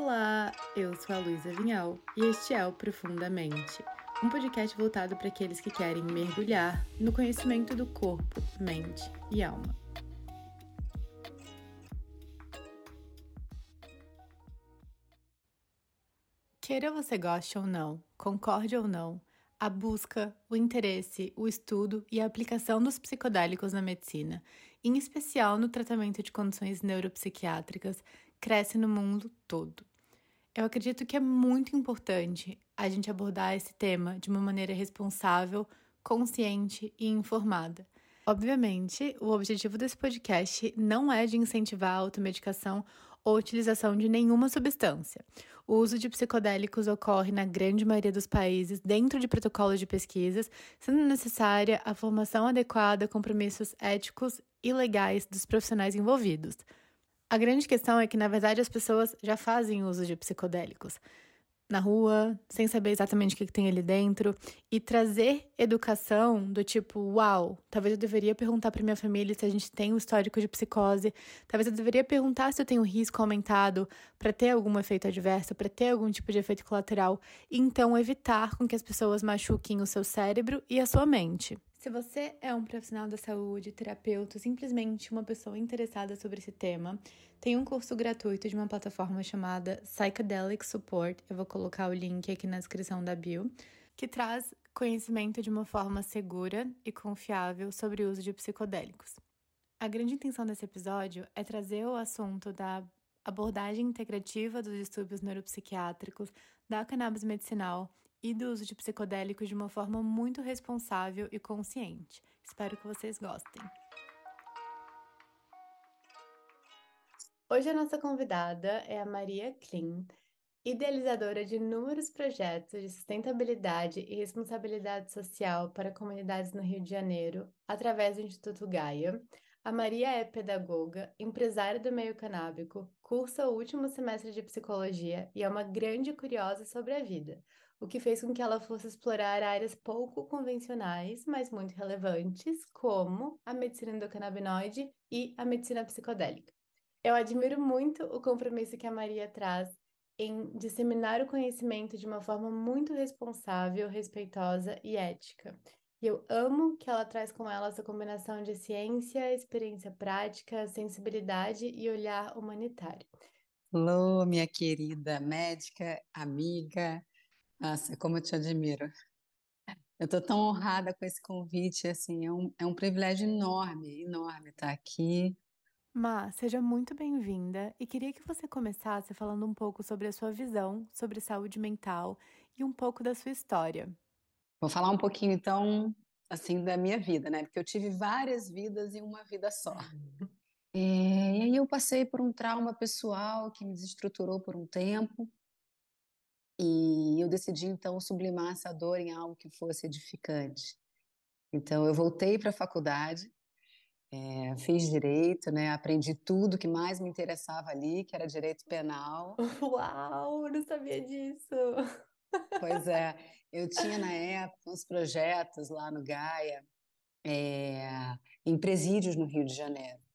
Olá, eu sou a Luísa Vinhal e este é o Profundamente, um podcast voltado para aqueles que querem mergulhar no conhecimento do corpo, mente e alma. Queira você goste ou não, concorde ou não, a busca, o interesse, o estudo e a aplicação dos psicodélicos na medicina, em especial no tratamento de condições neuropsiquiátricas, cresce no mundo todo. Eu acredito que é muito importante a gente abordar esse tema de uma maneira responsável, consciente e informada. Obviamente, o objetivo desse podcast não é de incentivar a automedicação ou utilização de nenhuma substância. O uso de psicodélicos ocorre na grande maioria dos países dentro de protocolos de pesquisas, sendo necessária a formação adequada compromissos éticos e legais dos profissionais envolvidos. A grande questão é que, na verdade, as pessoas já fazem uso de psicodélicos na rua, sem saber exatamente o que, tem ali dentro, e trazer educação do tipo, uau, talvez eu deveria perguntar para minha família se a gente tem um histórico de psicose, talvez eu deveria perguntar se eu tenho risco aumentado para ter algum efeito adverso, para ter algum tipo de efeito colateral, e então evitar com que as pessoas machuquem o seu cérebro e a sua mente. Se você é um profissional da saúde, terapeuta, simplesmente uma pessoa interessada sobre esse tema, tem um curso gratuito de uma plataforma chamada Psychedelic Support. Eu vou colocar o link aqui na descrição da bio, que traz conhecimento de uma forma segura e confiável sobre o uso de psicodélicos. A grande intenção desse episódio é trazer o assunto da abordagem integrativa dos distúrbios neuropsiquiátricos, da cannabis medicinal e do uso de psicodélicos de uma forma muito responsável e consciente. Espero que vocês gostem. Hoje a nossa convidada é a Maria Klein, idealizadora de inúmeros projetos de sustentabilidade e responsabilidade social para comunidades no Rio de Janeiro, através do Instituto Gaia. A Maria é pedagoga, empresária do meio canábico, cursa o último semestre de psicologia e é uma grande curiosa sobre a vida, o que fez com que ela fosse explorar áreas pouco convencionais, mas muito relevantes, como a medicina endocannabinoide e a medicina psicodélica. Eu admiro muito o compromisso que a Maria traz em disseminar o conhecimento de uma forma muito responsável, respeitosa e ética. E eu amo que ela traz com ela essa combinação de ciência, experiência prática, sensibilidade e olhar humanitário. Alô, minha querida médica, amiga, nossa, como eu te admiro. Eu estou tão honrada com esse convite, assim, é um, é um privilégio enorme, enorme estar aqui. Má, seja muito bem-vinda e queria que você começasse falando um pouco sobre a sua visão sobre saúde mental e um pouco da sua história. Vou falar um pouquinho, então, assim, da minha vida, né? Porque eu tive várias vidas em uma vida só. É, e aí eu passei por um trauma pessoal que me desestruturou por um tempo. E eu decidi então sublimar essa dor em algo que fosse edificante. Então eu voltei para a faculdade, é, fiz direito, né? Aprendi tudo que mais me interessava ali, que era direito penal. Uau, não sabia disso. Pois é, eu tinha na época uns projetos lá no Gaia, é, em presídios no Rio de Janeiro.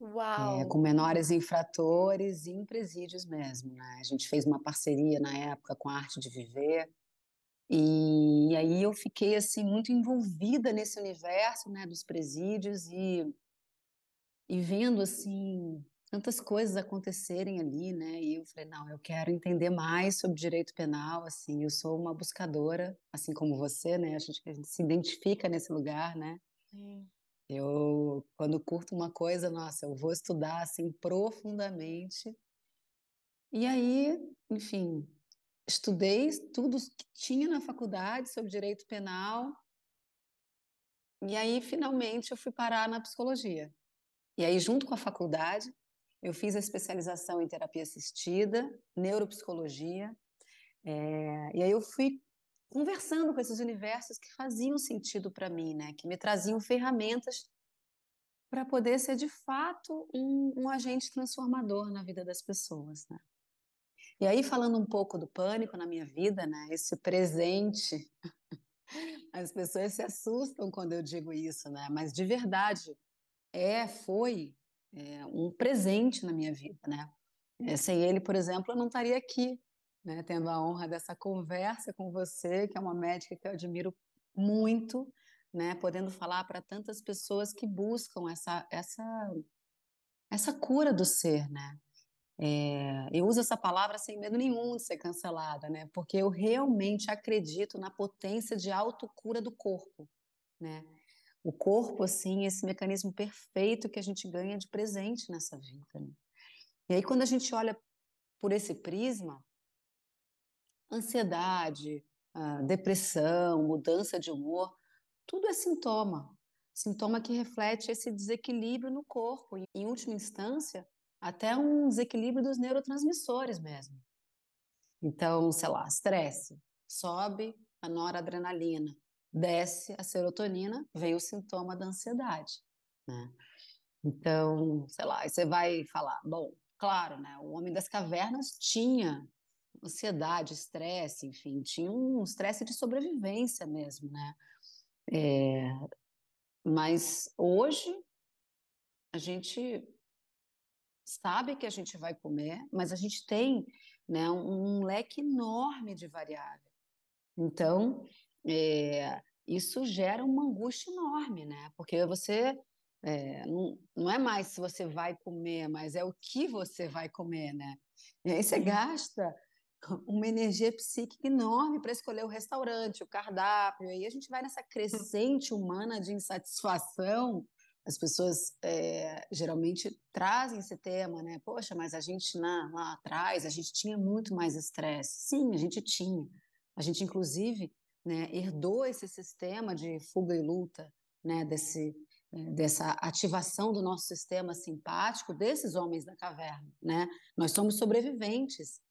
Uau! É, com menores infratores e em presídios mesmo, né? A gente fez uma parceria na época com a Arte de Viver, e, e aí eu fiquei assim muito envolvida nesse universo, né, dos presídios e, e vendo assim tantas coisas acontecerem ali, né? E eu falei, não, eu quero entender mais sobre direito penal, assim, eu sou uma buscadora, assim como você, né? A gente, a gente se identifica nesse lugar, né? Sim. Eu, quando curto uma coisa, nossa, eu vou estudar assim profundamente. E aí, enfim, estudei tudo que tinha na faculdade sobre direito penal. E aí, finalmente, eu fui parar na psicologia. E aí, junto com a faculdade, eu fiz a especialização em terapia assistida, neuropsicologia. É, e aí eu fui conversando com esses universos que faziam sentido para mim, né? Que me traziam ferramentas para poder ser de fato um, um, agente transformador na vida das pessoas, né? E aí falando um pouco do pânico na minha vida, né? Esse presente, as pessoas se assustam quando eu digo isso, né? Mas de verdade é, foi é, um presente na minha vida, né? É, sem ele, por exemplo, eu não estaria aqui, né, tendo a honra dessa conversa com você, que é uma médica que eu admiro muito, né, podendo falar para tantas pessoas que buscam essa, essa, essa cura do ser, né? É, eu uso essa palavra sem medo nenhum de ser cancelada, né? Porque eu realmente acredito na potência de autocura do corpo, né? O corpo, assim, esse mecanismo perfeito que a gente ganha de presente nessa vida. Né? E aí, quando a gente olha por esse prisma, ansiedade, depressão, mudança de humor, tudo é sintoma. Sintoma que reflete esse desequilíbrio no corpo. Em última instância, até um desequilíbrio dos neurotransmissores mesmo. Então, sei lá, estresse, sobe a noradrenalina, desce a serotonina, vem o sintoma da ansiedade, né? Então, sei lá, você vai falar, bom, claro, né? O homem das cavernas tinha ansiedade, estresse, enfim, tinha um estresse de sobrevivência mesmo, né? É, mas hoje a gente sabe que a gente vai comer, mas a gente tem né, um, um leque enorme de variáveis. Então, é, isso gera uma angústia enorme, né? Porque você é, não, não é mais se você vai comer, mas é o que você vai comer, né? E aí você gasta uma energia psíquica enorme para escolher o restaurante, o cardápio, aí a gente vai nessa crescente humana de insatisfação as pessoas é, geralmente trazem esse tema, né? Poxa, mas a gente na, lá atrás, a gente tinha muito mais estresse. Sim, a gente tinha. A gente, inclusive, né, herdou esse sistema de fuga e luta, né, desse, é, dessa ativação do nosso sistema simpático desses homens da caverna. Né? Nós somos sobreviventes.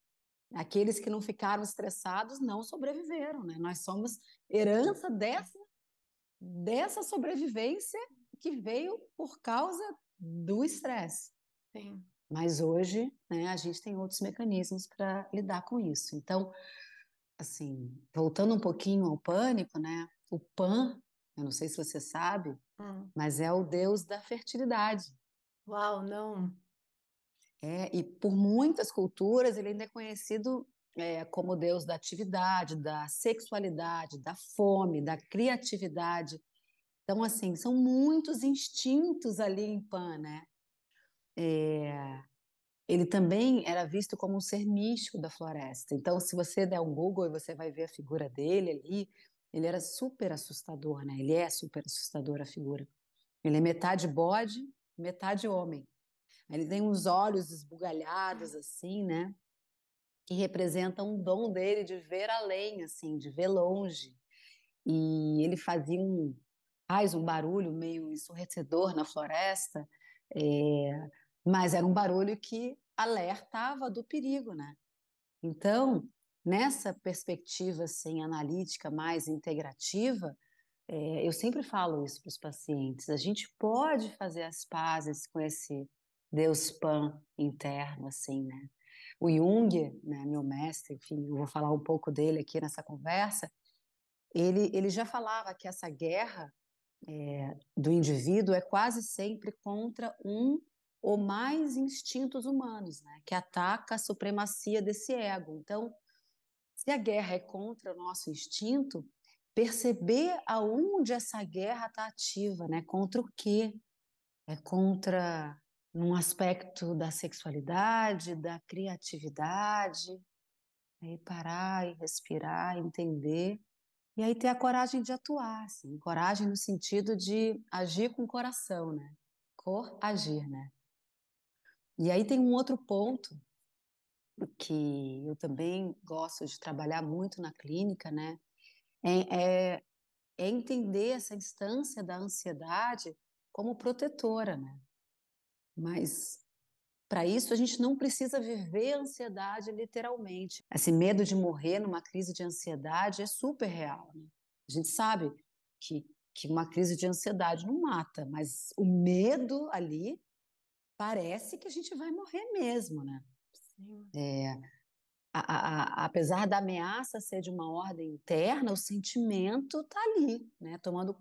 Aqueles que não ficaram estressados não sobreviveram. Né? Nós somos herança dessa, dessa sobrevivência que veio por causa do estresse. Mas hoje, né, a gente tem outros mecanismos para lidar com isso. Então, assim, voltando um pouquinho ao pânico, né? O Pan, eu não sei se você sabe, hum. mas é o deus da fertilidade. Uau, não. É, e por muitas culturas ele ainda é conhecido é, como deus da atividade, da sexualidade, da fome, da criatividade. Então, assim, são muitos instintos ali em Pan, né? É... Ele também era visto como um ser místico da floresta. Então, se você der um Google, você vai ver a figura dele ali. Ele era super assustador, né? Ele é super assustador a figura. Ele é metade bode, metade homem. Ele tem uns olhos esbugalhados assim, né? Que representam um dom dele de ver além, assim, de ver longe. E ele fazia um, faz um barulho meio ensurdecedor na floresta, é, mas era um barulho que alertava do perigo, né? Então, nessa perspectiva assim, analítica mais integrativa, é, eu sempre falo isso para os pacientes, a gente pode fazer as pazes com esse Deus Pan interno, assim, né? O Jung, né, meu mestre, enfim, eu vou falar um pouco dele aqui nessa conversa, ele, ele já falava que essa guerra é, do indivíduo é quase sempre contra um ou mais instintos humanos, né, que ataca a supremacia desse ego. Então, se a guerra é contra o nosso instinto, perceber aonde essa guerra está ativa, né, contra o quê? É contra num aspecto da sexualidade, da criatividade, aí parar e respirar, entender e aí ter a coragem de atuar, assim, coragem no sentido de agir com o coração, né? Cor, agir, né? E aí tem um outro ponto que eu também gosto de trabalhar muito na clínica, né? É, é, é entender essa instância da ansiedade como protetora, né? Mas para isso, a gente não precisa viver a ansiedade literalmente. Esse medo de morrer numa crise de ansiedade é super real. Né? A gente sabe que, que uma crise de ansiedade não mata, mas o medo ali parece que a gente vai morrer mesmo, né? É, a, a, a, apesar da ameaça ser de uma ordem interna, o sentimento está ali, né? Tomando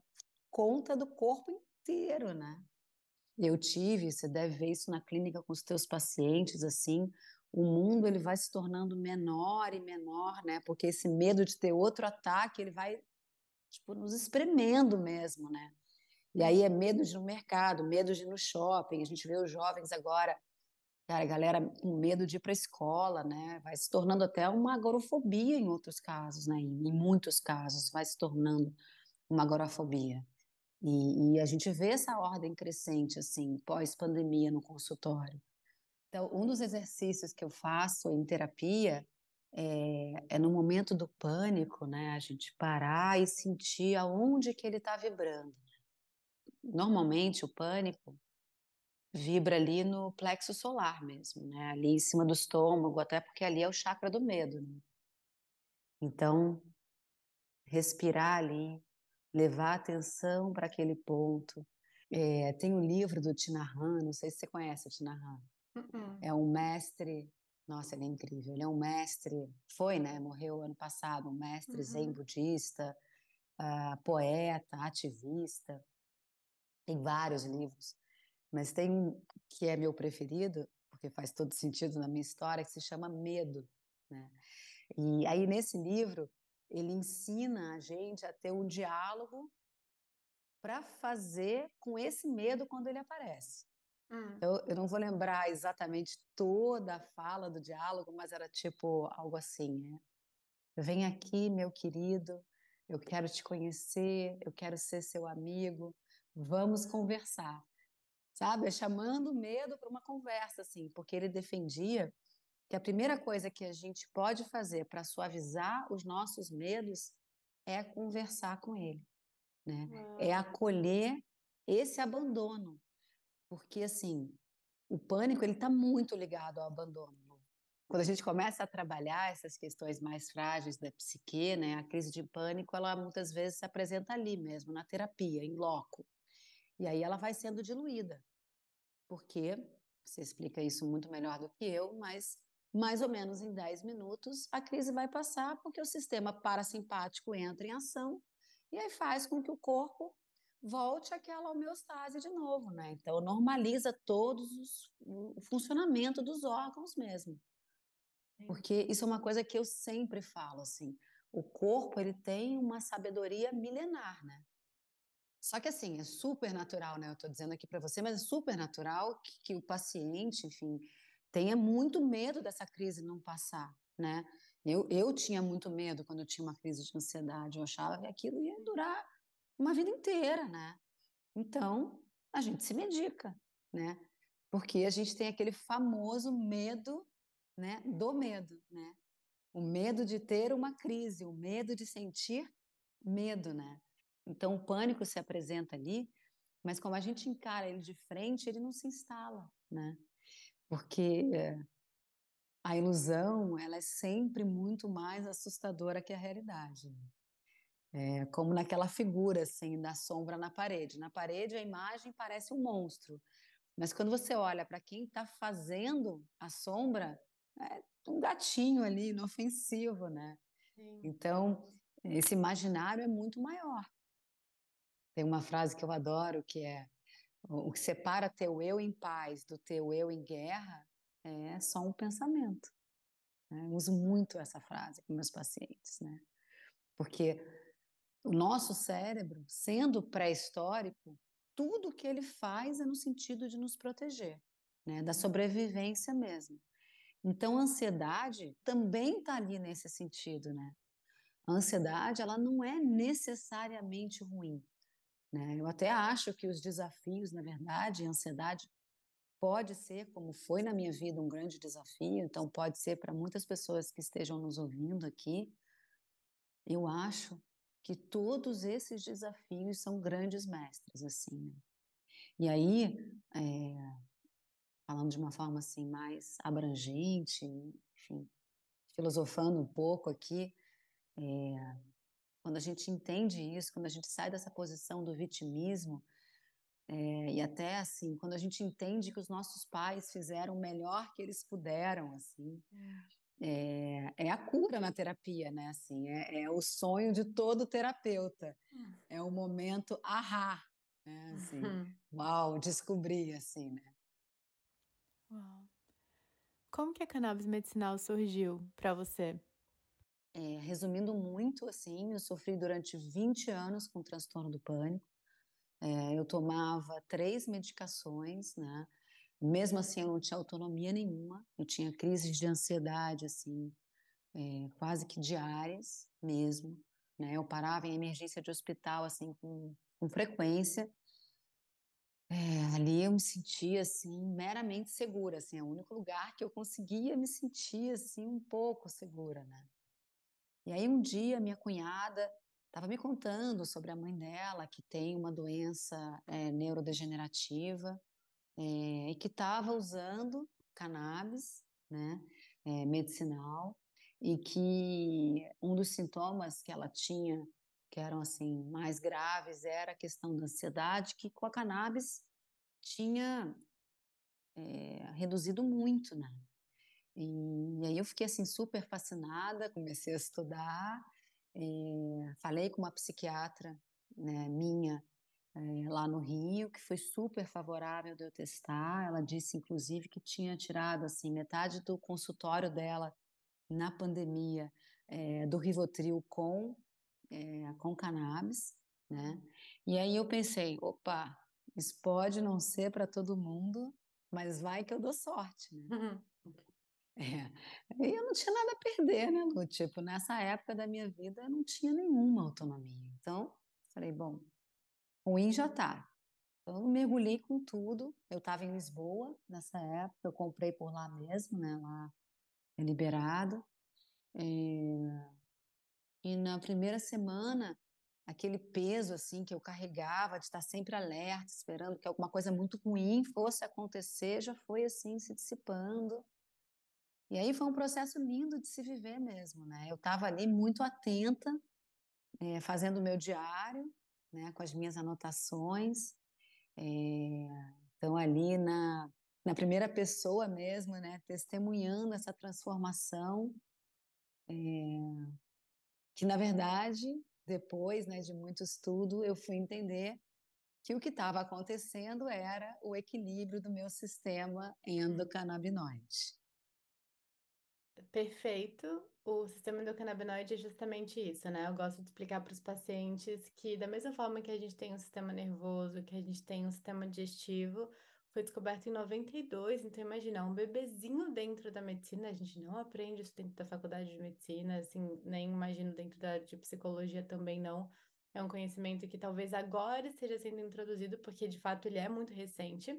conta do corpo inteiro, né? Eu tive, você deve ver isso na clínica com os teus pacientes, assim, o mundo ele vai se tornando menor e menor, né? Porque esse medo de ter outro ataque, ele vai tipo nos espremendo mesmo, né? E aí é medo de ir no mercado, medo de ir no shopping. A gente vê os jovens agora, cara, a galera com medo de ir para a escola, né? Vai se tornando até uma agorafobia em outros casos, né? Em muitos casos vai se tornando uma agorafobia. E, e a gente vê essa ordem crescente, assim, pós-pandemia no consultório. Então, um dos exercícios que eu faço em terapia é, é, no momento do pânico, né? A gente parar e sentir aonde que ele está vibrando. Normalmente, o pânico vibra ali no plexo solar mesmo, né? Ali em cima do estômago, até porque ali é o chakra do medo. Né? Então, respirar ali, levar atenção para aquele ponto. É, tem um livro do Tinahan, não sei se você conhece o Tinahan. Uh -uh. É um mestre, nossa, ele é incrível. Ele é um mestre, foi, né? Morreu ano passado, um mestre uh zen budista, uh, poeta, ativista. Tem vários livros, mas tem um que é meu preferido, porque faz todo sentido na minha história, que se chama Medo. Né? E aí, nesse livro, ele ensina a gente a ter um diálogo para fazer com esse medo quando ele aparece. Hum. Eu, eu, não vou lembrar exatamente toda a fala do diálogo, mas era tipo algo assim, né? Vem aqui, meu querido, eu quero te conhecer, eu quero ser seu amigo, vamos conversar. Sabe? É chamando o medo para uma conversa, assim, porque ele defendia que a primeira coisa que a gente pode fazer para suavizar os nossos medos é conversar com ele, né? É acolher esse abandono, porque assim o pânico ele está muito ligado ao abandono. Quando a gente começa a trabalhar essas questões mais frágeis da psique, né, a crise de pânico, ela muitas vezes se apresenta ali mesmo, na terapia, em loco. E aí ela vai sendo diluída, porque você explica isso muito melhor do que eu, mas mais ou menos em 10 minutos a crise vai passar, porque o sistema parasimpático entra em ação e aí faz com que o corpo volte àquela homeostase de novo, né? Então normaliza todos os, o funcionamento dos órgãos mesmo. Porque isso é uma coisa que eu sempre falo assim, o corpo ele tem uma sabedoria milenar, né? Só que assim, é super natural, né? Eu estou dizendo aqui para você, mas é super natural que, que, o paciente, enfim, tenha muito medo dessa crise não passar, né? Eu, eu tinha muito medo quando eu tinha uma crise de ansiedade, eu achava que aquilo ia durar uma vida inteira, né? Então, a gente se medica, né? Porque a gente tem aquele famoso medo, né, do medo, né? O medo de ter uma crise, o medo de sentir medo, né? Então o pânico se apresenta ali, mas como a gente encara ele de frente, ele não se instala, né? Porque a ilusão, ela é sempre muito mais assustadora que a realidade. É como naquela figura assim da sombra na parede. Na parede a imagem parece um monstro, mas quando você olha para quem está fazendo a sombra, é um gatinho ali, inofensivo, né? Sim. Então esse imaginário é muito maior. Tem uma frase que eu adoro que é o que separa teu eu em paz do teu eu em guerra é só um pensamento. Né? Uso muito essa frase com meus pacientes, né? Porque o nosso cérebro, sendo pré-histórico, tudo que ele faz é no sentido de nos proteger, né? Da sobrevivência mesmo. Então, a ansiedade também está ali nesse sentido, né? A ansiedade, ela não é necessariamente ruim. Né? Eu até acho que os desafios, na verdade, a ansiedade pode ser, como foi na minha vida, um grande desafio, então pode ser para muitas pessoas que estejam nos ouvindo aqui. Eu acho que todos esses desafios são grandes mestres, assim. Né? E aí, é, falando de uma forma assim mais abrangente, enfim, filosofando um pouco aqui, é, quando a gente entende isso, quando a gente sai dessa posição do vitimismo, é, e até assim, quando a gente entende que os nossos pais fizeram o melhor que eles puderam, assim, é, é a cura na terapia, né? Assim, é, é, o sonho de todo terapeuta. Hum. É o momento ahá, né? Assim, uhum. Uau, descobri, assim, né? Uau. como que a cannabis medicinal surgiu para você? É, resumindo muito, assim, eu sofri durante 20 anos com transtorno do pânico. É, eu tomava três medicações, né? Mesmo assim, eu não tinha autonomia nenhuma. Eu tinha crises de ansiedade, assim, é, quase que diárias mesmo. Né? Eu parava em emergência de hospital, assim, com, com frequência. É, ali eu me sentia assim meramente segura, assim, é o único lugar que eu conseguia me sentir assim um pouco segura, né? E aí um dia minha cunhada estava me contando sobre a mãe dela que tem uma doença é, neurodegenerativa é, e que estava usando cannabis, né, é, medicinal e que um dos sintomas que ela tinha que eram assim mais graves era a questão da ansiedade que com a cannabis tinha reduzido muito, né? E, aí eu fiquei assim super fascinada, comecei a estudar, é, falei com uma psiquiatra né, minha é, lá no Rio que foi super favorável de eu testar. Ela disse inclusive que tinha tirado assim metade do consultório dela na pandemia do Rivotril com é, com cannabis, né? E aí eu pensei, opa, isso pode não ser para todo mundo, mas vai que eu dou sorte, né? Uhum. É. E eu não tinha nada a perder, né, Lu? Tipo, nessa época da minha vida eu não tinha nenhuma autonomia. Então, falei, bom, ruim já tá. Então, eu mergulhei com tudo. Eu estava em Lisboa nessa época, eu comprei por lá mesmo, né? Lá é liberado. É... E na primeira semana, aquele peso assim que eu carregava de estar sempre alerta, esperando que alguma coisa muito ruim fosse acontecer, já foi assim se dissipando. E aí foi um processo lindo de se viver mesmo, né? Eu estava ali muito atenta, é, fazendo o meu diário, né, com as minhas anotações. É, então ali na na primeira pessoa mesmo, né, testemunhando essa transformação. É, que na verdade, depois né, de muito estudo, eu fui entender que o que estava acontecendo era o equilíbrio do meu sistema endocannabinoide. Perfeito. O sistema endocannabinoide é justamente isso, né? Eu gosto de explicar para os pacientes que, da mesma forma que a gente tem um sistema nervoso, que a gente tem um sistema digestivo, foi descoberto em 92, então imagina, um bebezinho dentro da medicina, a gente não aprende isso dentro da faculdade de medicina, assim, nem imagino dentro da de psicologia também não. É um conhecimento que talvez agora esteja sendo introduzido, porque de fato ele é muito recente.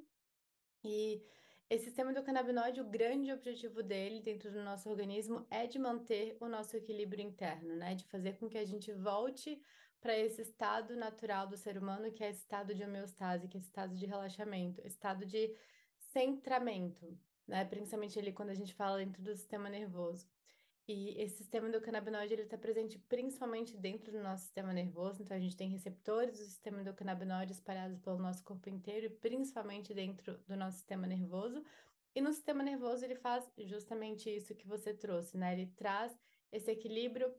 E esse sistema endocannabinoide, o grande objetivo dele dentro do nosso organismo é de manter o nosso equilíbrio interno, né? De fazer com que a gente volte para esse estado natural do ser humano, que é esse estado de homeostase, que é esse estado de relaxamento, estado de centramento, né? Principalmente ali quando a gente fala dentro do sistema nervoso. E esse sistema endocannabinoide ele está presente principalmente dentro do nosso sistema nervoso, então a gente tem receptores do sistema endocannabinoide espalhados pelo nosso corpo inteiro e principalmente dentro do nosso sistema nervoso. E no sistema nervoso ele faz justamente isso que você trouxe, né? Ele traz esse equilíbrio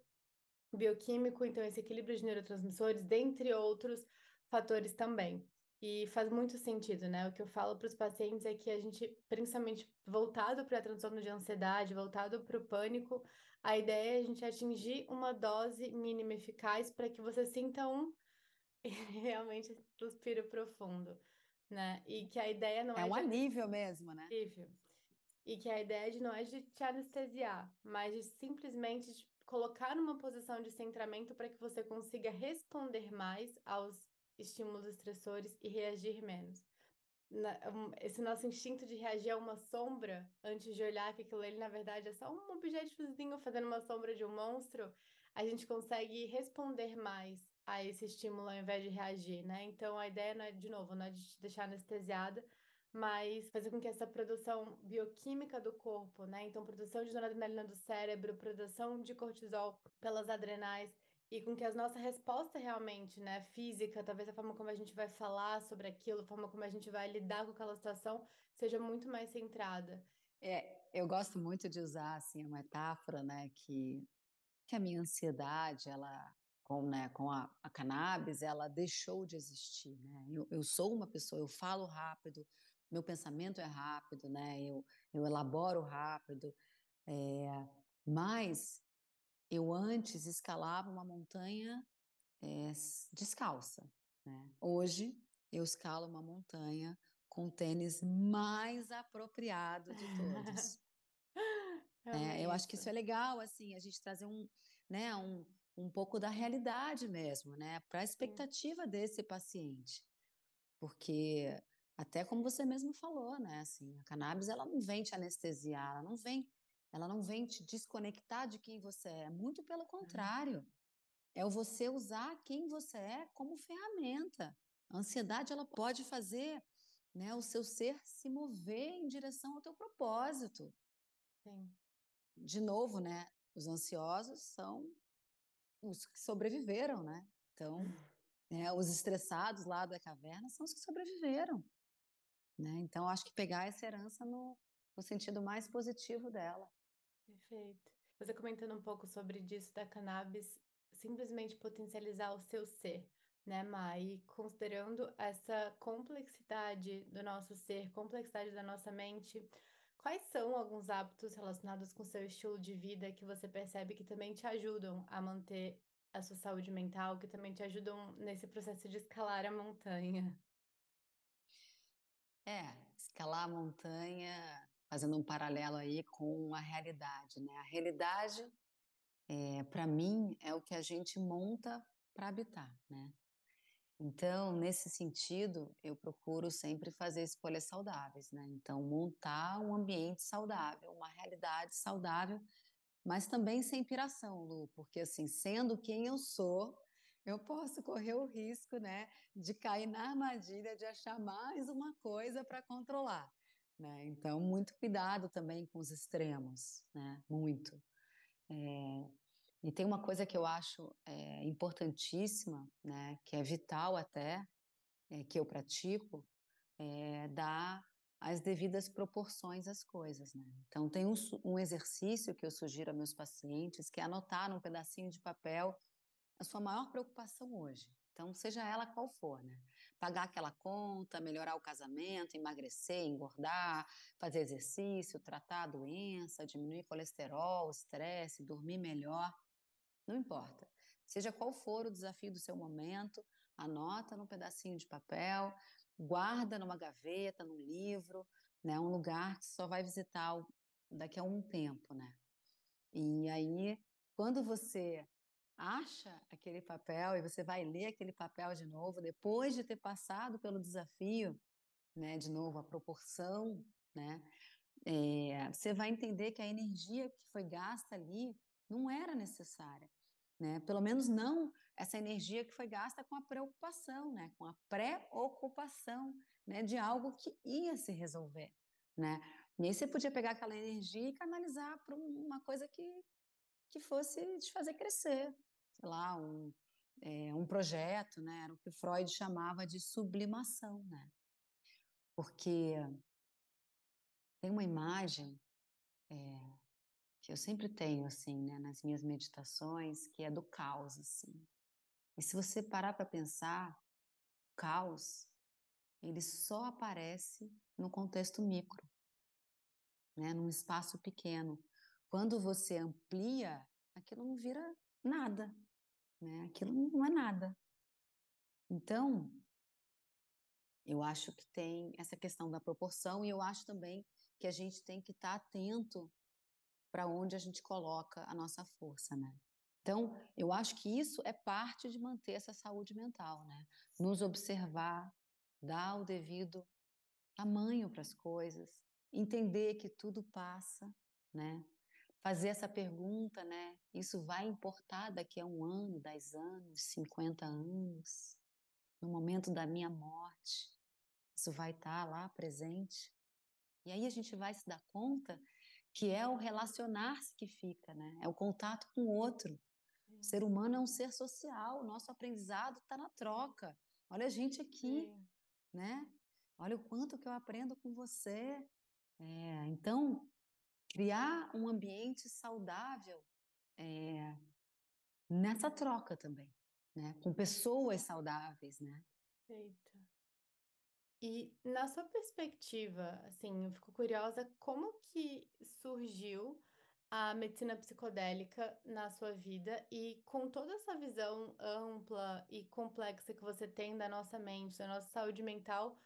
bioquímico, então esse equilíbrio de neurotransmissores, dentre outros fatores também. E faz muito sentido, né? O que eu falo para os pacientes é que a gente, principalmente voltado para transtorno de ansiedade, voltado para o pânico, a ideia é a gente atingir uma dose mínima eficaz para que você sinta um realmente suspiro profundo, né? E que a ideia não é. É um de... alívio mesmo, né? Alívio. E que a ideia de não é de te anestesiar, mas de simplesmente colocar numa posição de centramento para que você consiga responder mais aos estímulos estressores e reagir menos. esse nosso instinto de reagir a uma sombra antes de olhar que aquilo ali, na verdade, é só um objetivozinho fazendo uma sombra de um monstro, a gente consegue responder mais a esse estímulo ao invés de reagir, né? Então, a ideia não é, de novo, não é de te deixar anestesiada, mas fazer com que essa produção bioquímica do corpo, né? Então, produção de noradrenalina do cérebro, produção de cortisol pelas adrenais, e com que a nossa resposta realmente, né, física, talvez a forma como a gente vai falar sobre aquilo, a forma como a gente vai lidar com aquela situação, seja muito mais centrada. É, eu gosto muito de usar assim a metáfora, né, que que a minha ansiedade, ela com, né, com a, a cannabis, ela deixou de existir, né? Eu, eu sou uma pessoa, eu falo rápido, meu pensamento é rápido, né? Eu, eu elaboro rápido, é, mas eu antes escalava uma montanha é, descalça. Né? Hoje eu escalo uma montanha com o tênis mais apropriado de todos. é, eu acho que isso é legal, assim, a gente trazer um, né, um, um pouco da realidade mesmo, né, para a expectativa desse paciente, porque até como você mesmo falou, né, assim, a cannabis ela não vem te anestesiar, ela não vem, ela não vem te desconectar de quem você é, muito pelo contrário, é o você usar quem você é como ferramenta. A ansiedade ela pode fazer né, o seu ser se mover em direção ao teu propósito. Sim. De novo, né, os ansiosos são os que sobreviveram, né? Então, né, os estressados lá da caverna são os que sobreviveram. Né? Então, acho que pegar essa herança no, no sentido mais positivo dela. Perfeito. Você comentando um pouco sobre disso da cannabis, simplesmente potencializar o seu ser né, Mai? Considerando essa complexidade do nosso ser, complexidade da nossa mente, quais são alguns hábitos relacionados com seu estilo de vida que você percebe que também te ajudam a manter a sua saúde mental, que também te ajudam nesse processo de escalar a montanha? É, escalar a montanha, fazendo um paralelo aí com a realidade, né? A realidade, é, para mim, é o que a gente monta para habitar, né? Então, nesse sentido, eu procuro sempre fazer escolhas saudáveis, né? Então, montar um ambiente saudável, uma realidade saudável, mas também sem piração, Lu, porque assim, sendo quem eu sou, eu posso correr o risco, né, de cair na armadilha de achar mais uma coisa para controlar, né? Então, muito cuidado também com os extremos, né? Muito. É, e tem uma coisa que eu acho é, importantíssima, né, que é vital até, é, que eu pratico, é dar as devidas proporções às coisas. Né? Então, tem um, um exercício que eu sugiro a meus pacientes, que é anotar num pedacinho de papel a sua maior preocupação hoje. Então, seja ela qual for, né? Pagar aquela conta, melhorar o casamento, emagrecer, engordar, fazer exercício, tratar a doença, diminuir colesterol, estresse, dormir melhor. Não importa. Seja qual for o desafio do seu momento, anota num pedacinho de papel, guarda numa gaveta, num livro, né, um lugar que só vai visitar daqui a um tempo, né? E aí, quando você acha aquele papel e você vai ler aquele papel de novo, depois de ter passado pelo desafio, né, de novo, a proporção, né, é, você vai entender que a energia que foi gasta ali não era necessária né? Pelo menos não essa energia que foi gasta com a preocupação, né? Com a preocupação, né? De algo que ia se resolver, né? E aí você podia pegar aquela energia e canalizar para uma coisa que que fosse te fazer crescer, sei lá, um é, um projeto, né? Era o que Freud chamava de sublimação, né? Porque tem uma imagem é, que eu sempre tenho assim, né, nas minhas meditações, que é do caos assim. E se você parar para pensar, o caos ele só aparece no contexto micro, né, num espaço pequeno. Quando você amplia, aquilo não vira nada, né? Aquilo não é nada. Então, eu acho que tem essa questão da proporção e eu acho também que a gente tem que estar tá atento para onde a gente coloca a nossa força, né? Então, eu acho que isso é parte de manter essa saúde mental, né? Nos observar, dar o devido tamanho para as coisas, entender que tudo passa, né? Fazer essa pergunta, né? Isso vai importar daqui a um ano, dez anos, cinquenta anos, no momento da minha morte, isso vai estar tá lá presente. E aí a gente vai se dar conta que é o relacionar-se que fica, né? É o contato com o outro. O ser humano é um ser social, o nosso aprendizado está na troca. Olha a gente aqui, Sim. né? Olha o quanto que eu aprendo com você. É, então, criar um ambiente saudável é, nessa troca também, né? Com pessoas saudáveis, né? Perfeito. E na sua perspectiva, assim, eu fico curiosa, como que surgiu a medicina psicodélica na sua vida e com toda essa visão ampla e complexa que você tem da nossa mente, da nossa saúde mental,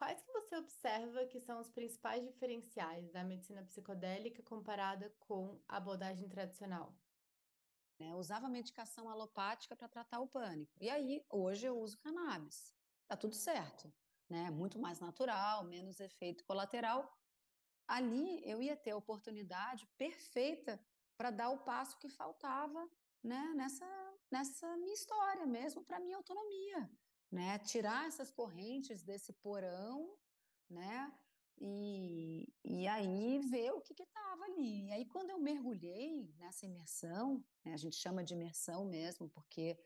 quais que você observa que são os principais diferenciais da medicina psicodélica comparada com a abordagem tradicional? né? Eu usava medicação alopática para tratar o pânico. E aí, hoje eu uso cannabis. Tá tudo certo, né? Muito mais natural, menos efeito colateral. Ali eu ia ter a oportunidade perfeita para dar o passo que faltava, né? Nessa nessa minha história mesmo, para minha autonomia, né? Tirar essas correntes desse porão, né? E, e aí ver o que estava ali. E aí, quando eu mergulhei nessa imersão, né, a gente chama de imersão mesmo, porque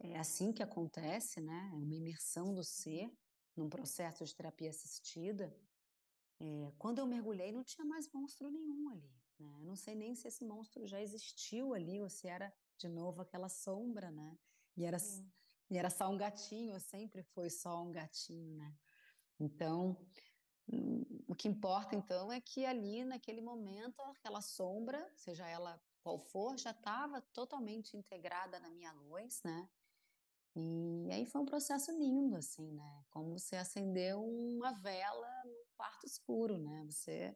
é assim que acontece, né? É uma imersão do ser num processo de terapia assistida. É, quando eu mergulhei, não tinha mais monstro nenhum ali. Né? Eu não sei nem se esse monstro já existiu ali ou se era de novo aquela sombra, né? E era, e era só um gatinho, sempre foi só um gatinho, né? Então, o que importa, então, é que ali, naquele momento, aquela sombra, seja ela qual for, já estava totalmente integrada na minha luz, né? E aí foi um processo lindo, assim, né? Como você acendeu uma vela no quarto escuro, né? Você,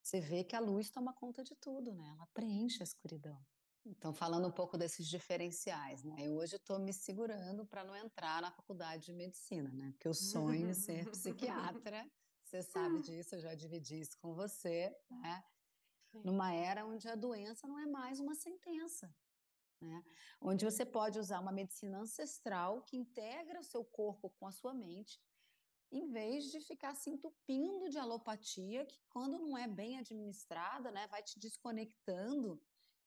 você vê que a luz toma conta de tudo, né? Ela preenche a escuridão. Então, falando um pouco desses diferenciais, né? Eu hoje estou me segurando para não entrar na faculdade de medicina, né? Porque eu sonho em ser psiquiatra você sabe disso, eu já dividi isso com você, né? Numa era onde a doença não é mais uma sentença, né? Onde você pode usar uma medicina ancestral que integra o seu corpo com a sua mente, em vez de ficar se entupindo de alopatia, que quando não é bem administrada, né, vai te desconectando.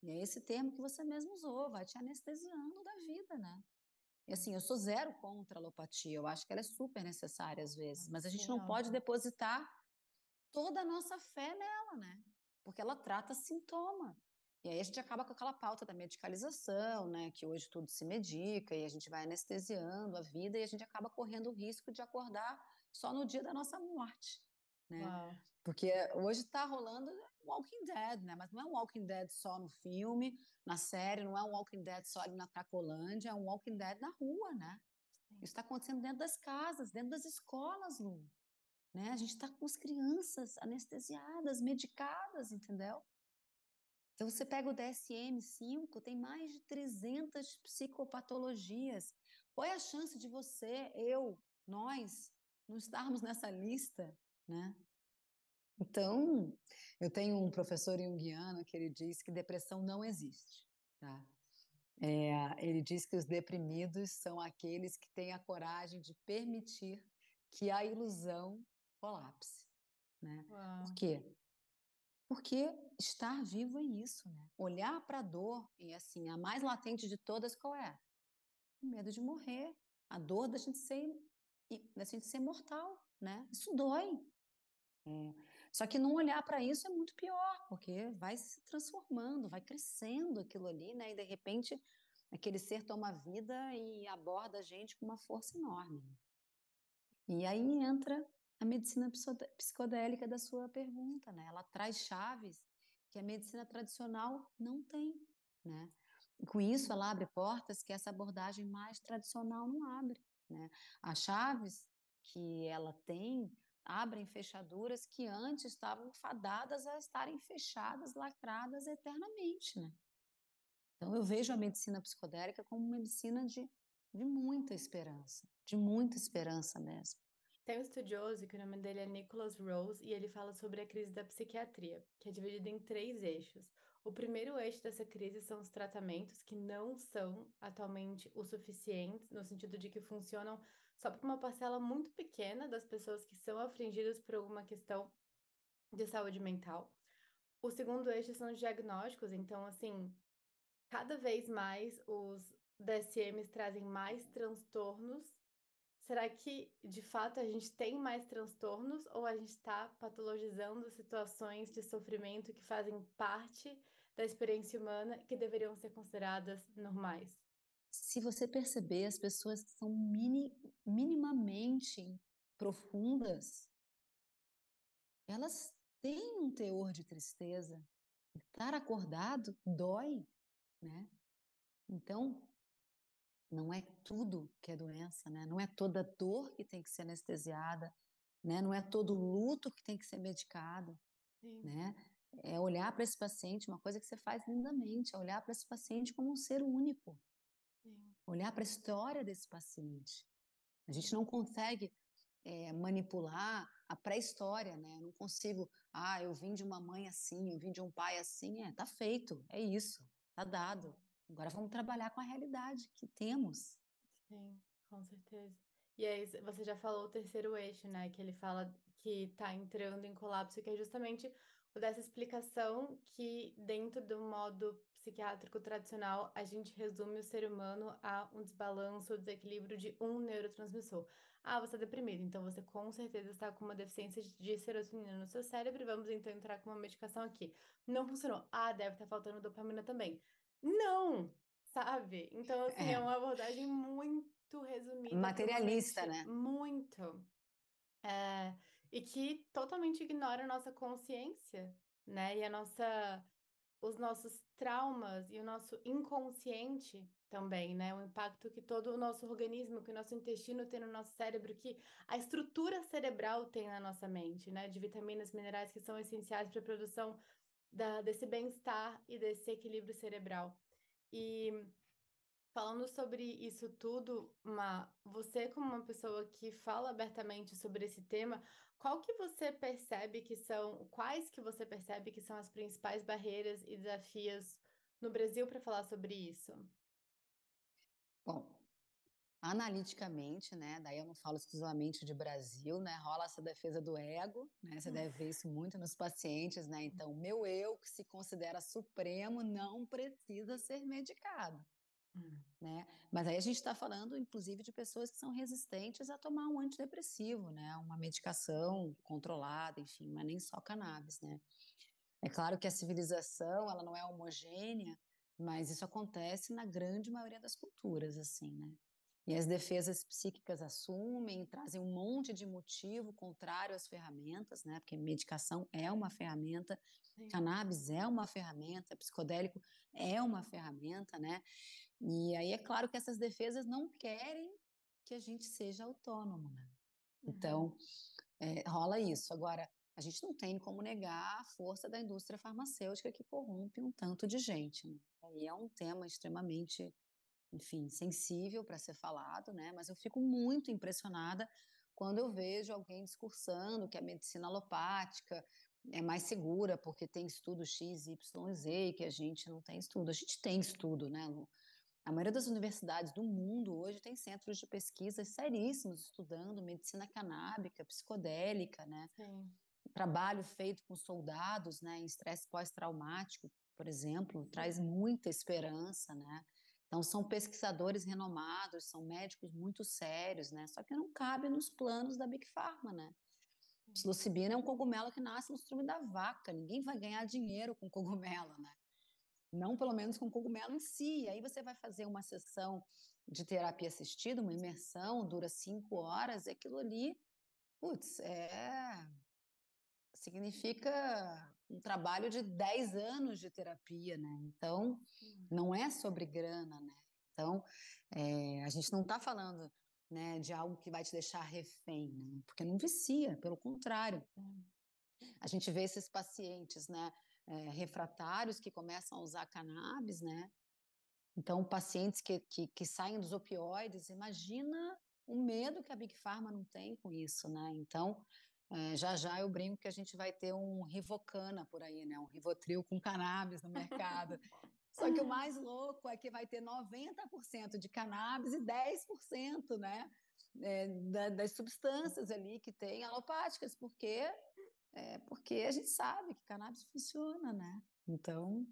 E é esse termo que você mesmo usou, vai te anestesiando da vida, né? E assim, eu sou zero contra a alopatia, eu acho que ela é super necessária às vezes, mas a gente não pode depositar toda a nossa fé nela, né? Porque ela trata sintoma. E aí a gente acaba com aquela pauta da medicalização, né? Que hoje tudo se medica e a gente vai anestesiando a vida e a gente acaba correndo o risco de acordar só no dia da nossa morte, né? Uau. Porque hoje está rolando Walking Dead, né? Mas não é um Walking Dead só no filme, na série, não é um Walking Dead só ali na Cracolândia, é um Walking Dead na rua, né? Isso está acontecendo dentro das casas, dentro das escolas, Lu. Né? A gente está com as crianças anestesiadas, medicadas, entendeu? Então, você pega o DSM-5, tem mais de 300 psicopatologias. Qual é a chance de você, eu, nós, não estarmos nessa lista, né? Então, eu tenho um professor junguiano que ele diz que depressão não existe, tá? É, ele diz que os deprimidos são aqueles que têm a coragem de permitir que a ilusão colapse, né? Por quê? Porque estar vivo é isso, né? Olhar para a dor e assim, a mais latente de todas qual é? O medo de morrer, a dor da gente ser da gente ser mortal, né? Isso dói. É. Só que não olhar para isso é muito pior, porque vai se transformando, vai crescendo aquilo ali, né? E de repente aquele ser toma vida e aborda a gente com uma força enorme. E aí entra a medicina psicodélica da sua pergunta, né? Ela traz chaves que a medicina tradicional não tem, né? E com isso ela abre portas que essa abordagem mais tradicional não abre, né? As chaves que ela tem abrem fechaduras que antes estavam fadadas a estarem fechadas, lacradas eternamente, né? Então eu vejo a medicina psicodélica como uma medicina de, de muita esperança, de muita esperança mesmo. Tem um estudioso que o nome dele é Nicholas Rose e ele fala sobre a crise da psiquiatria, que é dividida em três eixos. O primeiro eixo dessa crise são os tratamentos que não são atualmente o suficientes, no sentido de que funcionam só para uma parcela muito pequena das pessoas que são afligidas por alguma questão de saúde mental. O segundo eixo são os diagnósticos, então, assim, cada vez mais os DSMs trazem mais transtornos. Será que, de fato, a gente tem mais transtornos ou a gente está patologizando situações de sofrimento que fazem parte da experiência humana que deveriam ser consideradas normais? Se você perceber, as pessoas são mini, minimamente profundas, elas têm um teor de tristeza. Estar acordado dói, né? Então, não é tudo que é doença, né? Não é toda dor que tem que ser anestesiada, né? Não é todo luto que tem que ser medicado, Sim. né? É olhar para esse paciente, uma coisa que você faz lindamente, é olhar para esse paciente como um ser único. Olhar para a história desse paciente. A gente não consegue é, manipular a pré-história, né? Eu não consigo, ah, eu vim de uma mãe assim, eu vim de um pai assim, é, tá feito, é isso, tá dado. Agora vamos trabalhar com a realidade que temos. Sim, com certeza. E aí, você já falou o terceiro eixo, né? Que ele fala que está entrando em colapso, que é justamente o dessa explicação que, dentro do modo psiquiátrico tradicional, a gente resume o ser humano a um desbalanço, um desequilíbrio de um neurotransmissor. Ah, você está deprimido, então você com certeza está com uma deficiência de serotonina no seu cérebro, vamos então entrar com uma medicação aqui. Não funcionou. Ah, deve estar tá faltando dopamina também. Não! Sabe? Então, assim, é, é uma abordagem muito resumida. Materialista, né? Muito. É, e que totalmente ignora a nossa consciência, né? E a nossa, os nossos traumas e o nosso inconsciente também, né? O impacto que todo o nosso organismo, que o nosso intestino tem no nosso cérebro, que a estrutura cerebral tem na nossa mente, né? De vitaminas, minerais que são essenciais para a produção da, desse bem-estar e desse equilíbrio cerebral. E falando sobre isso tudo, Ma, você como uma pessoa que fala abertamente sobre esse tema, qual que você percebe que são, quais que você percebe que são as principais barreiras e desafios no Brasil para falar sobre isso? Bom, analiticamente, né, daí eu não falo exclusivamente de Brasil, né, rola essa defesa do ego, né, você deve ver isso muito nos pacientes, né, então meu eu que se considera supremo não precisa ser medicado, hum. né, mas aí a gente está falando, inclusive, de pessoas que são resistentes a tomar um antidepressivo, né, uma medicação controlada, enfim, mas nem só cannabis, né. É claro que a civilização, ela não é homogênea, mas isso acontece na grande maioria das culturas, assim, né? E as defesas psíquicas assumem, trazem um monte de motivo contrário às ferramentas, né? Porque medicação é uma ferramenta, Sim. cannabis é uma ferramenta, psicodélico é uma ferramenta, né? E aí é claro que essas defesas não querem que a gente seja autônomo, né? Uhum. Então, é, rola isso. Agora, a gente não tem como negar a força da indústria farmacêutica que corrompe um tanto de gente. Né? E é um tema extremamente enfim, sensível para ser falado, né? Mas eu fico muito impressionada quando eu vejo alguém discursando que a medicina alopática é mais segura porque tem estudo X, Y, Z, que a gente não tem estudo. A gente tem estudo, né, Lu? A maioria das universidades do mundo hoje tem centros de pesquisa seríssimos estudando medicina canábica, psicodélica, né? Sim. Trabalho feito com soldados, né, em estresse pós-traumático, por exemplo, traz muita esperança, né? Então, são pesquisadores renomados, são médicos muito sérios, né? Só que não cabe nos planos da Big Pharma, né? Psilocibina é um cogumelo que nasce no estrume da vaca. Ninguém vai ganhar dinheiro com cogumelo, né? Não pelo menos com cogumelo em si. Aí você vai fazer uma sessão de terapia assistida, uma imersão, dura cinco horas, e aquilo ali, putz, é... significa um trabalho de 10 anos de terapia, né? Então, não é sobre grana, né? Então, é, a gente não está falando né, de algo que vai te deixar refém, né? Porque não vicia, pelo contrário. A gente vê esses pacientes, né, é, refratários que começam a usar cannabis, né? Então, pacientes que, que, que saem dos opioides, imagina o medo que a Big Pharma não tem com isso, né? Então, é, já já eu brinco que a gente vai ter um Rivocana por aí, né? Um Rivotril com cannabis no mercado. Só que o mais louco é que vai ter 90% de cannabis e 10%, né? É, da, das substâncias ali que tem alopáticas, porque é, porque a gente sabe que cannabis funciona, né? Então,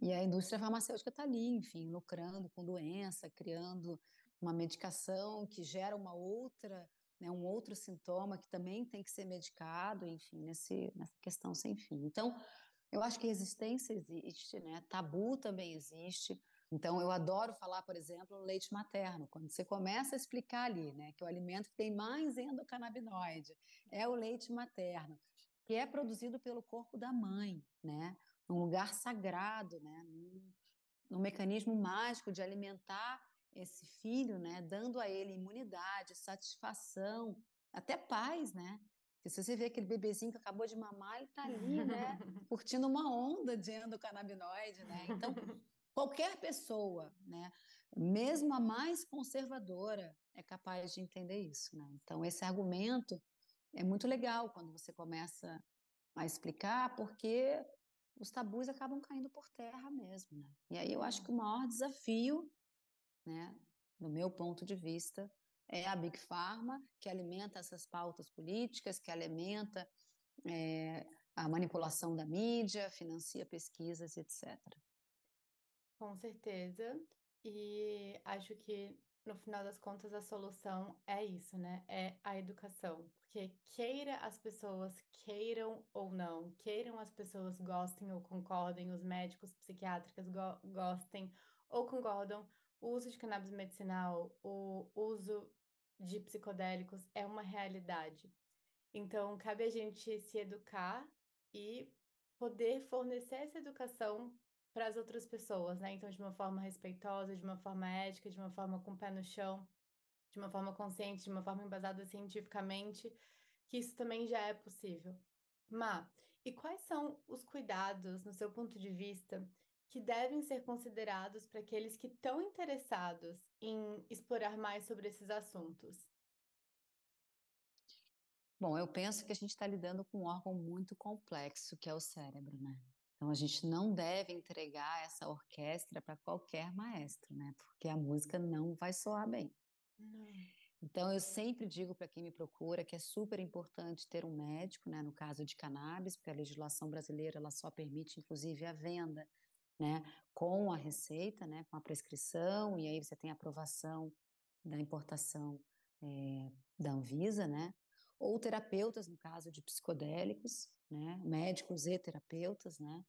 e a indústria farmacêutica está ali, enfim, lucrando com doença, criando uma medicação que gera uma outra né, um outro sintoma que também tem que ser medicado, enfim, nesse, nessa questão sem fim. Então, eu acho que resistência existe, né? Tabu também existe. Então, eu adoro falar, por exemplo, no leite materno, quando você começa a explicar ali, né, que o alimento que tem mais endocannabinoide é o leite materno, que é produzido pelo corpo da mãe, né, num lugar sagrado, né, num, num mecanismo mágico de alimentar esse filho, né, dando a ele imunidade, satisfação, até paz, né? Porque se você vê aquele bebezinho que acabou de mamar, ele está ali, né, curtindo uma onda de endocannabinoide, né? Então, qualquer pessoa, né, mesmo a mais conservadora, é capaz de entender isso, né? Então, esse argumento é muito legal quando você começa a explicar, porque os tabus acabam caindo por terra mesmo, né? E aí eu acho que o maior desafio, né, do meu ponto de vista, é a Big Pharma, que alimenta essas pautas políticas, que alimenta é, a manipulação da mídia, financia pesquisas, etc. Com certeza. E acho que no final das contas a solução é isso, né? É a educação. Porque queira as pessoas queiram ou não, queiram as pessoas gostem ou concordem, os médicos psiquiátricos go gostem ou concordam, o uso de cannabis medicinal, o uso de psicodélicos é uma realidade. Então, cabe a gente se educar e poder fornecer essa educação para as outras pessoas, né? Então, de uma forma respeitosa, de uma forma ética, de uma forma com o pé no chão, de uma forma consciente, de uma forma embasada cientificamente, que isso também já é possível. Má, e quais são os cuidados, no seu ponto de vista, que devem ser considerados para aqueles que estão interessados em explorar mais sobre esses assuntos? Bom, eu penso que a gente está lidando com um órgão muito complexo, que é o cérebro, né? Então a gente não deve entregar essa orquestra para qualquer maestro, né? Porque a música não vai soar bem. Não. Então eu sempre digo para quem me procura que é super importante ter um médico, né? No caso de cannabis, porque a legislação brasileira ela só permite, inclusive, a venda né, com a receita, né, com a prescrição, e aí você tem a aprovação da importação é, da Anvisa, né, ou terapeutas, no caso de psicodélicos, né, médicos e terapeutas, né,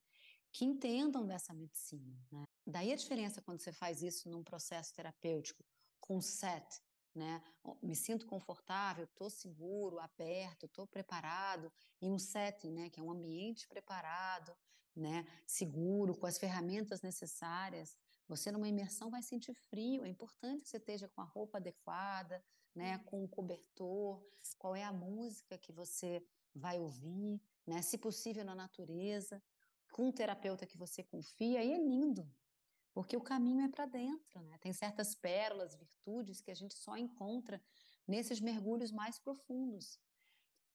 que entendam dessa medicina. Né. Daí a diferença quando você faz isso num processo terapêutico com SET, né? Me sinto confortável, estou seguro, aberto, estou preparado em um setting, né? Que é um ambiente preparado, né, seguro, com as ferramentas necessárias. Você numa imersão vai sentir frio, é importante que você esteja com a roupa adequada, né, uhum. com o cobertor, qual é a música que você vai ouvir, né, se possível na natureza, com um terapeuta que você confia, e é lindo, porque o caminho é para dentro, né? Tem certas pérolas, virtudes que a gente só encontra nesses mergulhos mais profundos,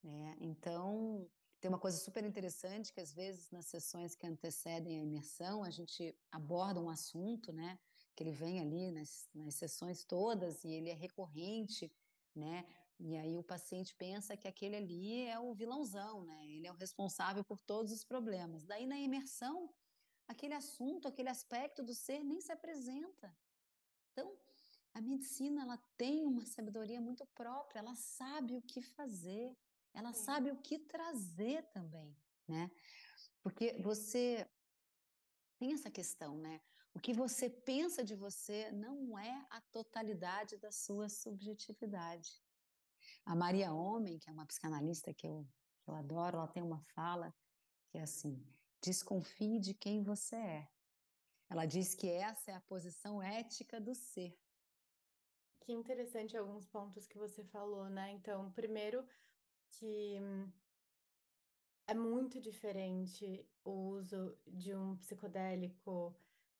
né? Então, tem uma coisa super interessante que às vezes nas sessões que antecedem a imersão a gente aborda um assunto, né? Que ele vem ali nas, nas sessões todas e ele é recorrente, né? E aí o paciente pensa que aquele ali é o vilãozão, né? Ele é o responsável por todos os problemas. Daí na imersão, aquele assunto, aquele aspecto do ser nem se apresenta. Então, a medicina ela tem uma sabedoria muito própria, ela sabe o que fazer, ela Sim. sabe o que trazer também, né? Porque você tem essa questão, né? O que você pensa de você não é a totalidade da sua subjetividade. A Maria Homem, que é uma psicanalista que eu, que eu adoro, ela tem uma fala que é assim: desconfie de quem você é. Ela diz que essa é a posição ética do ser. Que interessante alguns pontos que você falou, né? Então, primeiro, que é muito diferente o uso de um psicodélico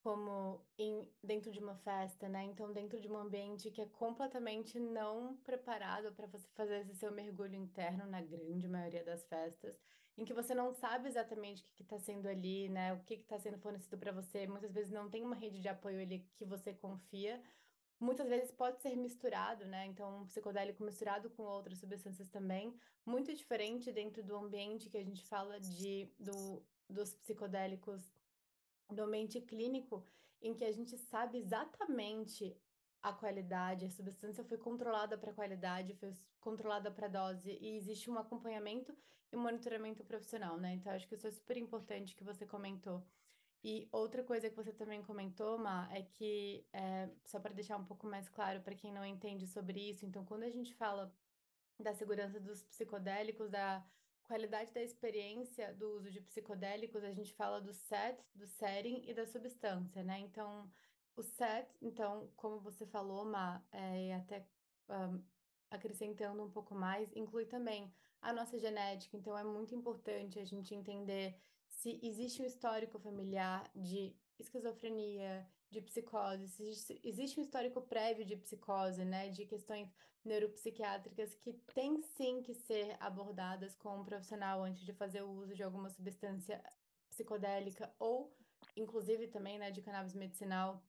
como em, dentro de uma festa, né? Então, dentro de um ambiente que é completamente não preparado para você fazer esse seu mergulho interno, na grande maioria das festas, em que você não sabe exatamente o que está sendo ali, né? O que está sendo fornecido para você. Muitas vezes não tem uma rede de apoio ali que você confia, muitas vezes pode ser misturado, né? Então, um psicodélico misturado com outras substâncias também, muito diferente dentro do ambiente que a gente fala de do, dos psicodélicos do ambiente clínico, em que a gente sabe exatamente a qualidade, a substância foi controlada para qualidade, foi controlada para dose e existe um acompanhamento e monitoramento profissional, né? Então, acho que isso é super importante que você comentou. E outra coisa que você também comentou, Ma, é que, é, só para deixar um pouco mais claro para quem não entende sobre isso, então, quando a gente fala da segurança dos psicodélicos, da qualidade da experiência do uso de psicodélicos, a gente fala do set, do setting e da substância, né? Então, o set, então, como você falou, Ma, é, até um, acrescentando um pouco mais, inclui também a nossa genética. Então, é muito importante a gente entender se existe um histórico familiar de esquizofrenia, de psicose, se existe, um histórico prévio de psicose, né, de questões neuropsiquiátricas que tem sim que ser abordadas com um profissional antes de fazer o uso de alguma substância psicodélica ou, inclusive também, né, de cannabis medicinal,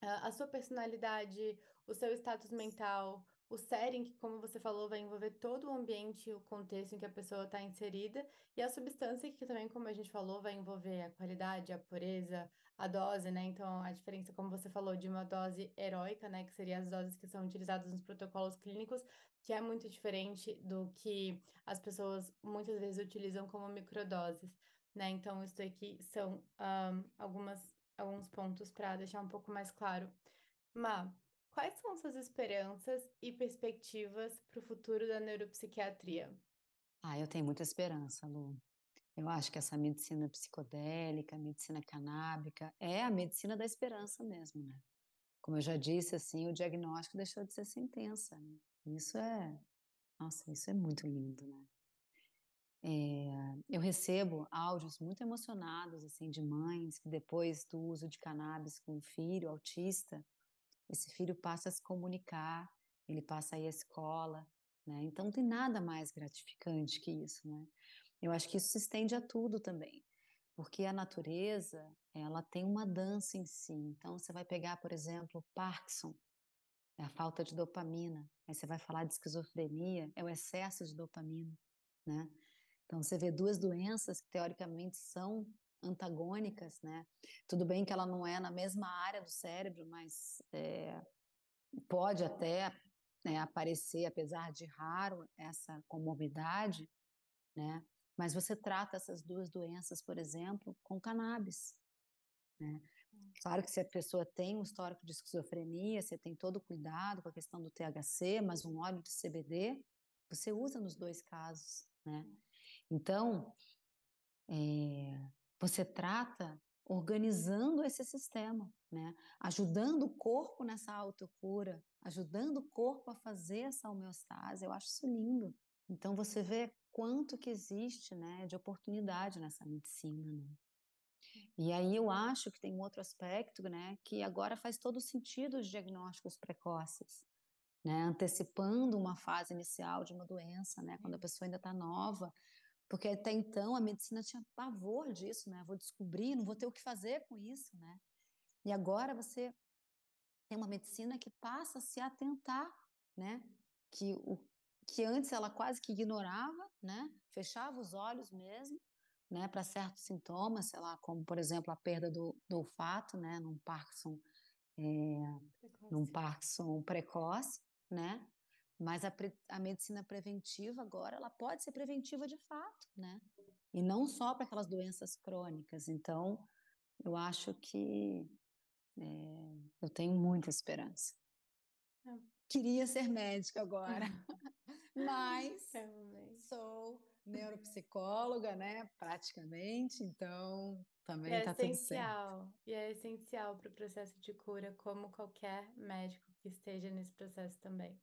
a sua personalidade, o seu status mental, o setting, como você falou, vai envolver todo o ambiente, o contexto em que a pessoa está inserida, e a substância, que também, como a gente falou, vai envolver a qualidade, a pureza, a dose, né? Então, a diferença, como você falou, de uma dose heróica, né? Que seria as doses que são utilizadas nos protocolos clínicos, que é muito diferente do que as pessoas muitas vezes utilizam como microdoses, né? Então, isso aqui são um, algumas, alguns pontos para deixar um pouco mais claro. Ma, Quais são suas esperanças e perspectivas para o futuro da neuropsiquiatria? Ah, eu tenho muita esperança, Lu. Eu acho que essa medicina psicodélica, medicina canábica, é a medicina da esperança mesmo, né? Como eu já disse, assim, o diagnóstico deixou de ser sentença. Né? Isso é, nossa, isso é muito lindo, né? É, eu recebo áudios muito emocionados, assim, de mães que depois do uso de cannabis com o filho autista, esse filho passa a se comunicar, ele passa a ir à escola, né? Então não tem nada mais gratificante que isso, né? Eu acho que isso se estende a tudo também, porque a natureza, ela tem uma dança em si. Então você vai pegar, por exemplo, Parkinson, é a falta de dopamina. Aí você vai falar de esquizofrenia, é o excesso de dopamina, né? Então você vê duas doenças que teoricamente são antagônicas, né? Tudo bem que ela não é na mesma área do cérebro, mas é, pode até né, aparecer, apesar de raro, essa comorbidade, né? Mas você trata essas duas doenças, por exemplo, com cannabis, né? Claro que se a pessoa tem um histórico de esquizofrenia, você tem todo o cuidado com a questão do THC, mas um óleo de CBD você usa nos dois casos, né? Então, é, você trata organizando esse sistema, né? Ajudando o corpo nessa autocura, ajudando o corpo a fazer essa homeostase. Eu acho isso lindo. Então você vê quanto que existe, né, de oportunidade nessa medicina, né? E aí eu acho que tem um outro aspecto, né, que agora faz todo sentido os diagnósticos precoces, né, antecipando uma fase inicial de uma doença, né, quando a pessoa ainda está nova, porque até então a medicina tinha pavor disso, né? Vou descobrir, não vou ter o que fazer com isso, né? E agora você tem uma medicina que passa a se atentar, né? Que o que antes ela quase que ignorava, né? Fechava os olhos mesmo, né? Para certos sintomas, sei lá, como por exemplo a perda do, do olfato, né? Num Parkinson, é, num Parkinson precoce, né? Mas a, a, medicina preventiva agora ela pode ser preventiva de fato, né? E não só para aquelas doenças crônicas. Então, eu acho que é, eu tenho muita esperança. É. Queria ser médica agora, mas sou neuropsicóloga, né? Praticamente, então também está é tudo certo. E é essencial para o processo de cura, como qualquer médico que esteja nesse processo também.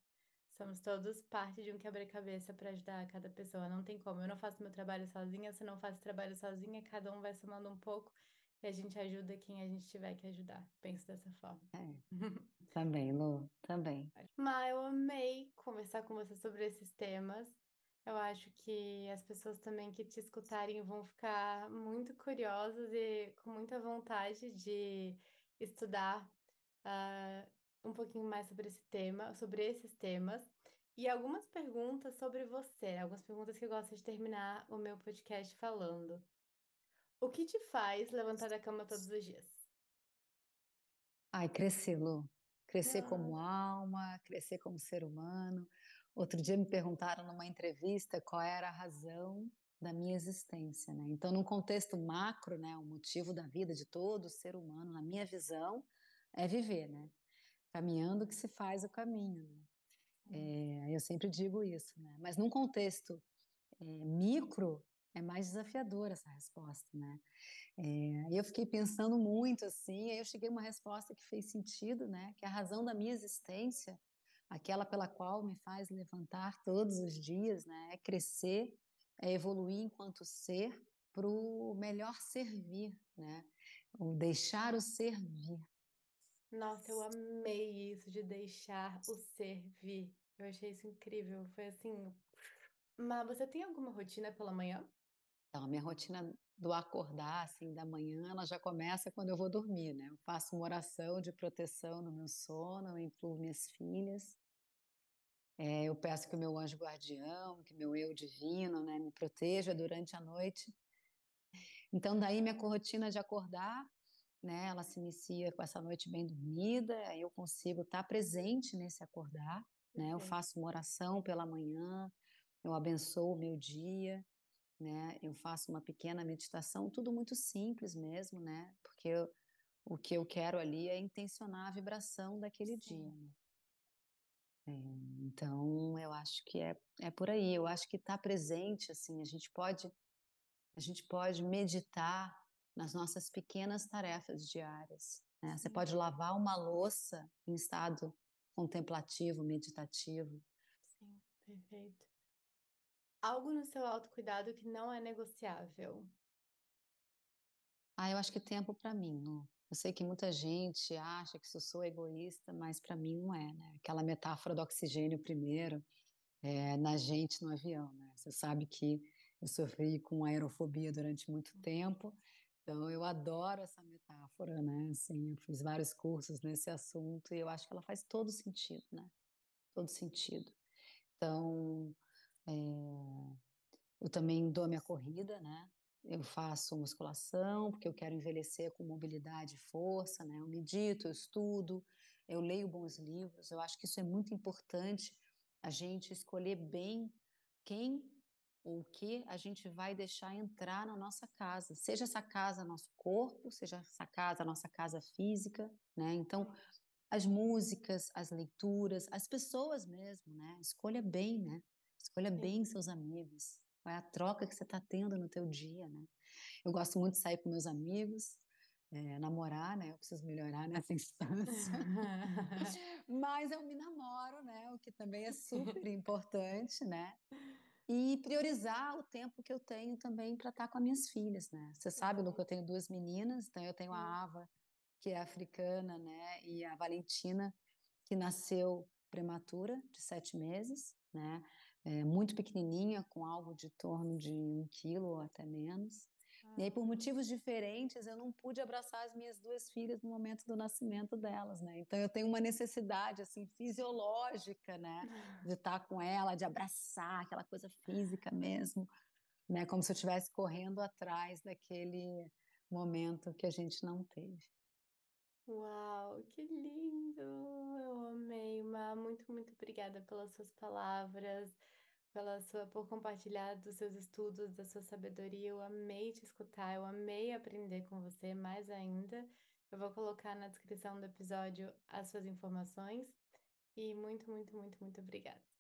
Somos todos parte de um quebra-cabeça para ajudar cada pessoa. Não tem como. Eu não faço meu trabalho sozinha, você não faz trabalho sozinha, cada um vai somando um pouco e a gente ajuda quem a gente tiver que ajudar. Penso dessa forma. É. também, Lu, também. Mas eu amei conversar com você sobre esses temas. Eu acho que as pessoas também que te escutarem vão ficar muito curiosas e com muita vontade de estudar uh, um pouquinho mais sobre esse tema, sobre esses temas, e algumas perguntas sobre você, algumas perguntas que eu gosto de terminar o meu podcast falando. O que te faz levantar da cama todos os dias? Ai, crescer, Lu. Crescer ah. como alma, crescer como ser humano. Outro dia me perguntaram numa entrevista qual era a razão da minha existência, né? Então, num contexto macro, né, o motivo da vida de todo ser humano, na minha visão, é viver, né? Caminhando que se faz o caminho. Né? É, eu sempre digo isso, né? Mas num contexto é, micro, é mais desafiadora essa resposta, né? É, eu fiquei pensando muito assim, aí eu cheguei a uma resposta que fez sentido, né? Que a razão da minha existência, aquela pela qual me faz levantar todos os dias, né? É crescer, é evoluir enquanto ser para o melhor servir, né? O deixar o servir. Nossa, eu amei isso de deixar o servir. Eu achei isso incrível. Foi assim. Mas você tem alguma rotina pela manhã? Então, a minha rotina do acordar, assim, da manhã, ela já começa quando eu vou dormir, né? Eu faço uma oração de proteção no meu sono, eu incluo minhas filhas. É, eu peço que o meu anjo guardião, que meu eu divino, né, me proteja durante a noite. Então, daí minha rotina de acordar, né, ela se inicia com essa noite bem dormida, aí eu consigo estar presente nesse acordar, né? Eu faço uma oração pela manhã, eu abençoo o meu dia, né? Eu faço uma pequena meditação, tudo muito simples mesmo, né? Porque eu, o que eu quero ali é intencionar a vibração daquele Sim. dia. Né? É, então, eu acho que é, é por aí. Eu acho que estar tá presente, assim, a gente pode a gente pode meditar nas nossas pequenas tarefas diárias. Né? Você pode lavar uma louça em estado contemplativo, meditativo. Sim, perfeito algo no seu autocuidado que não é negociável? Ah, eu acho que tempo para mim, Lu. Eu sei que muita gente acha que eu sou egoísta, mas para mim não é, né? Aquela metáfora do oxigênio primeiro, é, na gente no avião, né? Você sabe que eu sofri com aerofobia durante muito tempo, então eu adoro essa metáfora, né? Assim, eu fiz vários cursos nesse assunto e eu acho que ela faz todo sentido, né? Todo sentido. Então, é, eu também dou minha corrida, né? Eu faço musculação, porque eu quero envelhecer com mobilidade e força, né? Eu medito, eu estudo, eu leio bons livros. Eu acho que isso é muito importante, a gente escolher bem quem ou o que a gente vai deixar entrar na nossa casa. Seja essa casa nosso corpo, seja essa casa nossa casa física, né? Então, as músicas, as leituras, as pessoas mesmo, né? Escolha bem, né? Escolha bem seus amigos. Qual é a troca que você está tendo no teu dia, né? Eu gosto muito de sair com meus amigos, é, namorar, né? Eu preciso melhorar nessa instância. Mas eu me namoro, né? O que também é super importante, né? E priorizar o tempo que eu tenho também para estar tá com as minhas filhas, né? Você sabe, Lu, que eu tenho duas meninas, então eu tenho a Ava, que é africana, né? E a Valentina, que nasceu prematura, de sete meses, né? é, muito pequenininha, com algo de torno de um quilo ou até menos. E aí, por motivos diferentes, eu não pude abraçar as minhas duas filhas no momento do nascimento delas, né? Então, eu tenho uma necessidade, assim, fisiológica, né? De estar com ela, de abraçar, aquela coisa física mesmo, né? Como se eu estivesse correndo atrás daquele momento que a gente não teve. Uau, que lindo! Eu amei, Ma. Muito, muito obrigada pelas suas palavras, pela sua, por compartilhar dos seus estudos, da sua sabedoria. Eu amei te escutar, eu amei aprender com você mais ainda. Eu vou colocar na descrição do episódio as suas informações. E muito, muito, muito, muito obrigada.